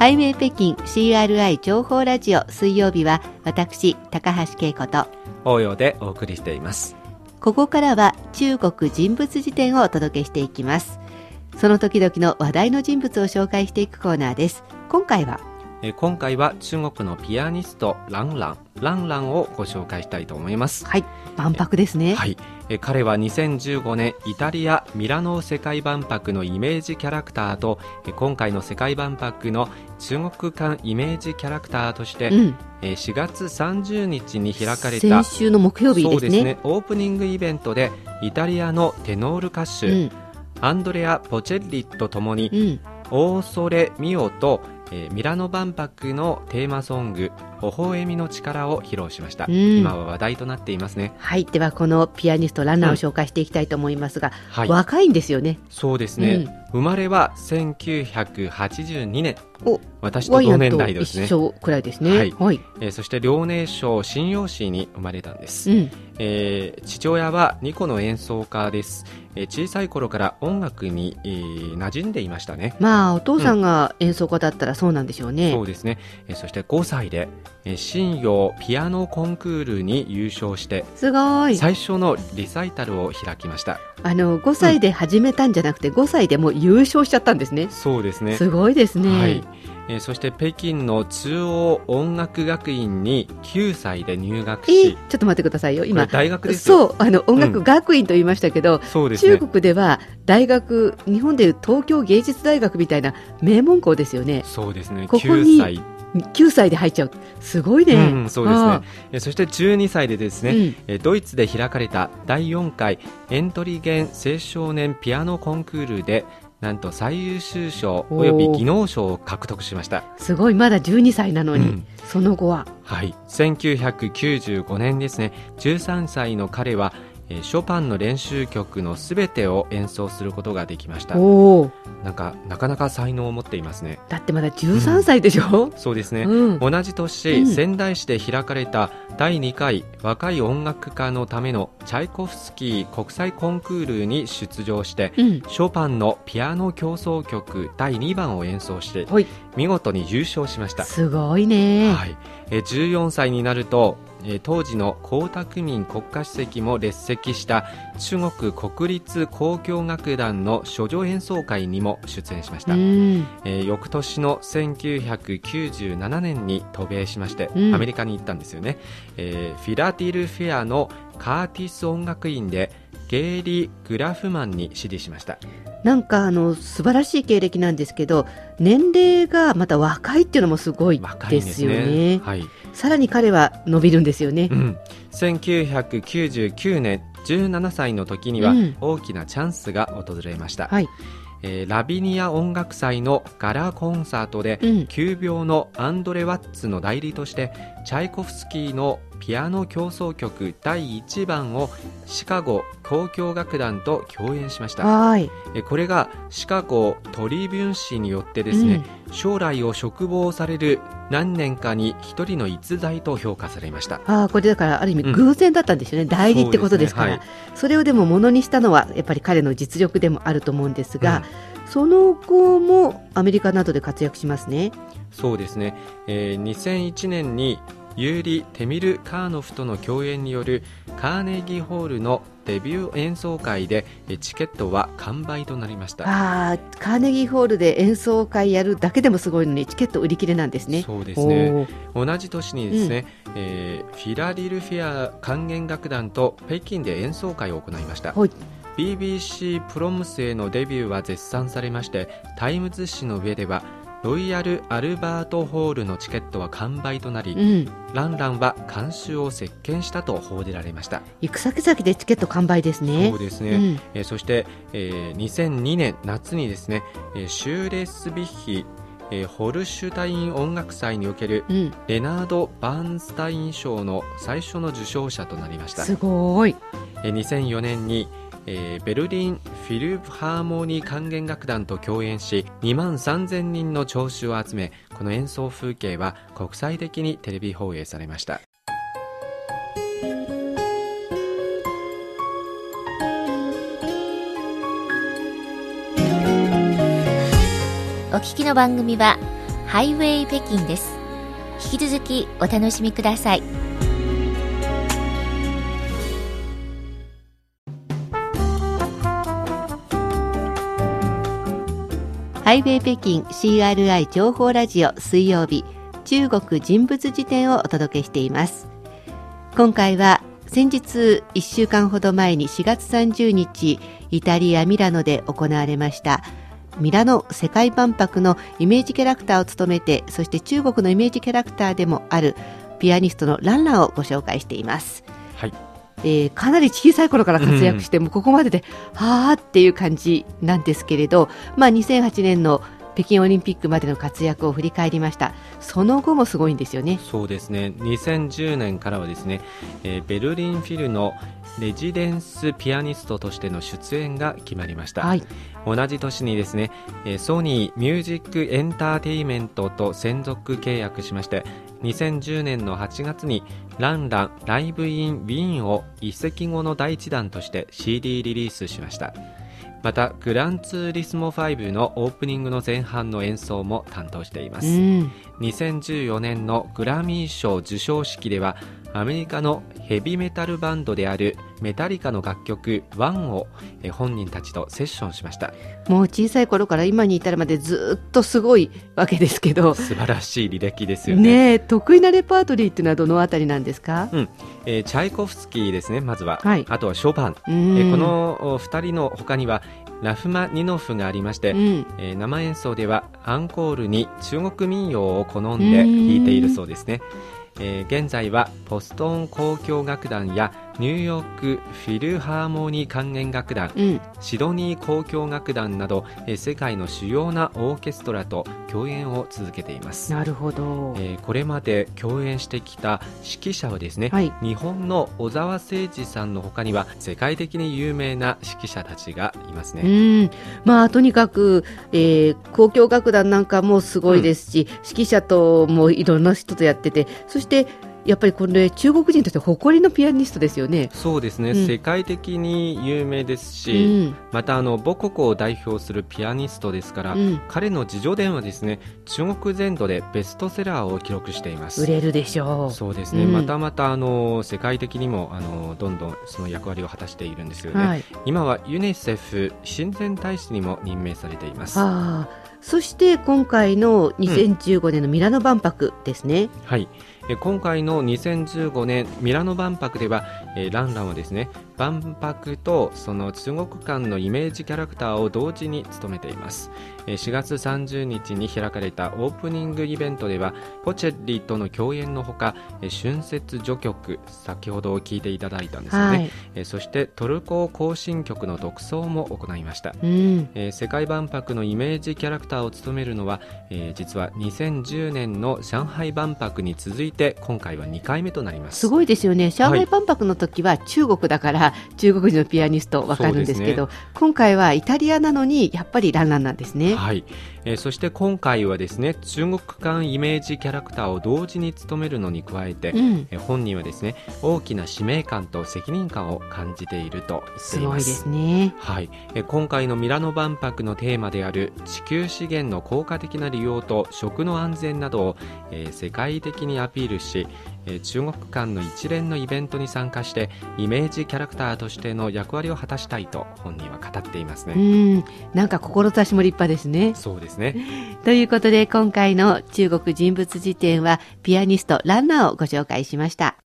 ハイウェイ北京 CRI 情報ラジオ水曜日は私高橋恵子と応用でお送りしています。ここからは中国人物辞典をお届けしていきます。その時々の話題の人物を紹介していくコーナーです。今回はえ今回は中国のピアニストランラン。ランランをご紹介したいと思います。はい万博ですね。はい。え彼は2015年イタリア・ミラノ世界万博のイメージキャラクターとえ今回の世界万博の中国間イメージキャラクターとして、うん、え4月30日に開かれた先週の木曜日ですね。そうですねオープニングイベントでイタリアのテノール歌手、うん。アンドレア・ポチェッリとともにうん「オーソレ・ミオ」と、えーミラノ万博のテーマソング「微笑みの力」を披露しました、うん。今は話題となっていますね。はい。ではこのピアニストランナーを紹介していきたいと思いますが、はい。若いんですよね。そうですね、生まれは1982年。お私と同年代ですね。一緒くらいですね。はい。はい、えーそして遼寧省信陽市に生まれたんです、うん。えー父親はニコの演奏家です、えー小さい頃から音楽に、えー馴染んでいましたね。まあお父さんが演奏家だったらそうなんでしょうね、そうですね、えーそして5歳で、えー、新陽ピアノコンクールに優勝してすごい。最初のリサイタルを開きました。あの5歳で始めたんじゃなくて、5歳でもう優勝しちゃったんですね。そうですね。すごいですね、はい。えーそして北京の中央音楽学院に9歳で入学えしちょっと待ってくださいよ。今大学そうあの音楽学院と言いましたけど、中そうですね。国では大学日本でいう東京芸術大学みたいな名門校ですよね。そうですね。ここに9歳、9歳で入っちゃう。すごいね、うん、そうですあねえーそして12歳でですね、うん。えードイツで開かれた第4回エントリーゲン青少年ピアノコンクールでなんと最優秀賞および技能賞を獲得しました。すごい。まだ12歳なのに、うん。その後は。はい、1995年ですね。13歳の彼は、えーショパンの練習曲のすべてを演奏することができました。おお。なんかなかなか才能を持っていますね。だってまだ13歳でしょ、そうですね、うん。同じ年、うん。仙台市で開かれた第2回若い音楽家のためのチャイコフスキー国際コンクールに出場して、うん。ショパンのピアノ協奏曲第2番を演奏して見事に優勝しました、すごいね、はい、えー14歳になると、えー当時の江沢民国家主席も列席した中国国立交響楽団の処女演奏会にも出演しました、うん。えー翌年の1997年に渡米しまして、うん。アメリカに行ったんですよね、えーフィラディルフィアのカーティス音楽院でゲイリー・グラフマンに師事しました。なんかあの素晴らしい経歴なんですけど年齢がまた若いっていうのもすごいでですすよね。ね。はい。さらに彼は伸びるんですよね。う、ん、1999年17歳の時にはうん。大きなチャンスが訪れました、はい、えーラビニア音楽祭のガラコンサートで、うん。急病のアンドレ・ワッツの代理としてチャイコフスキーのピアノ協奏曲第1番をシカゴ交響楽団と共演しました。はい。えこれがシカゴトリビュン誌によってですね、将来を嘱望される何年かに一人の逸材と評価されました。ああこれだからある意味うん。偶然だったんですよね、代理ってことですから。そうそ,、れをでもものにしたのはやっぱり彼の実力でもあると思うんですが、うん。その後もアメリカなどで活躍しますね。そうですね、えー2001年にユーリ・テミル・カーノフとの共演によるカーネギーホールのデビュー演奏会でえーチケットは完売となりました。ああカーネギーホールで演奏会やるだけでもすごいのにチケット売り切れなんですね。そうですね。同じ年にですね、えーフィラデルフィア管弦楽団と北京で演奏会を行いました。はい。BBC プロムスへのデビューは絶賛されましてタイムズ紙の紙上ではロイヤル・アルバートホールのチケットは完売となり、うん。ランランは観衆を席巻したと報じられました。行く先々でチケット完売ですね。そうですね、うん。えーそして、えー2002年夏にですね、えーシューレスビッヒ、えーホルシュタイン音楽祭におけるうん、レナード・バーンスタイン賞の最初の受賞者となりました。すごい。えー2004年に、えーベルリンフィルハーモニー管弦楽団と共演し2万3000人の聴衆を集めこの演奏風景は国際的にテレビ放映されました。お聞きの番組はハイウェイ北京です。引き続きお楽しみください。ハイウェイ北京 CRI 情報ラジオ水曜日中国人物辞典をお届けしています。今回は先日1週間ほど前に4月30日イタリア・ミラノで行われましたミラノ世界万博のイメージキャラクターを務めてそして中国のイメージキャラクターでもあるピアニストのランランをご紹介しています。はい。えー、かなり小さい頃から活躍して、もうここまでで、はあっていう感じなんですけれど、まあ、2008年の北京オリンピックまでの活躍を振り返りました。その後もすごいんですよね。そうですね。2010年からはですね、えー、ベルリンフィルのレジデンスピアニストとしての出演が決まりました、はい、同じ年にですねソニーミュージックエンターテイメントと専属契約しまして2010年の8月にランランライブインウィーンを移籍後の第一弾として CD リリースしました。またグランツーリスモ5のオープニングの前半の演奏も担当しています、うん、2014年のグラミー賞授賞式ではアメリカのヘビメタルバンドであるメタリカの楽曲「ワンを本人たちとセッションしました。もう小さい頃から今に至るまでずっとすごいわけですけど。素晴らしい履歴ですよね。ね得意なレパートリーっていうのはどのあたりなんですか、うん。えー、チャイコフスキーですねまずは、はい、あとはショパン、えー、この2人の他にはラフマニノフがありまして、うん、えー、生演奏ではアンコールに中国民謡を好んで弾いているそうですね。えー、現在はポストン交響楽団やニューヨークフィルハーモニー管弦楽団、うん、シドニー交響楽団など、えー、世界の主要なオーケストラと共演を続けています。なるほど、えー、これまで共演してきた指揮者はですね、はい、日本の小沢誠二さんのほかには世界的に有名な指揮者たちがいますね。うん。まあとにかく、えー、交響楽団なんかもすごいですし、うん、指揮者ともいろんな人とやっててそしてやっぱりこれ中国人として誇りのピアニストですよね。そうですね、うん、世界的に有名ですし、うん、またあの母国を代表するピアニストですから、うん、彼の自叙伝はですね中国全土でベストセラーを記録しています。売れるでしょう。そうですね、またまたあの世界的にもあのどんどんその役割を果たしているんですよね、はい、今はユニセフ親善大使にも任命されています。そして今回の2015年のミラノ万博ですね、はい今回の2015年ミラノ万博では、えー、ランランはですね万博とその中国間のイメージキャラクターを同時に務めています。4月30日に開かれたオープニングイベントではポチェリとの共演のほか春節序曲先ほど聞いていただいたんですよね、はい、そしてトルコ行進曲の独奏も行いました、うん、世界万博のイメージキャラクターを務めるのは実は2010年の上海万博に続いて今回は2回目となります。すごいですよね。上海万博の時は中国だから、中国人のピアニストわかるんですけど、ね、今回はイタリアなのにやっぱりランランなんですね。はい、えー、そして今回はですね中国間イメージキャラクターを同時に務めるのに加えて、うん、えー、本人はですね大きな使命感と責任感を感じていると。す。ごいですね。はい、えー、今回のミラノ万博のテーマである地球資源の効果的な利用と食の安全などを、えー、世界的にアピールし、えー、中国間の一連のイベントに参加してイメージキャラクターとしての役割を果たしたいと本人は語っていますね。うんなんか志も立派ですね。そうですね。ということで今回の中国人物辞典はピアニストランナーをご紹介しました。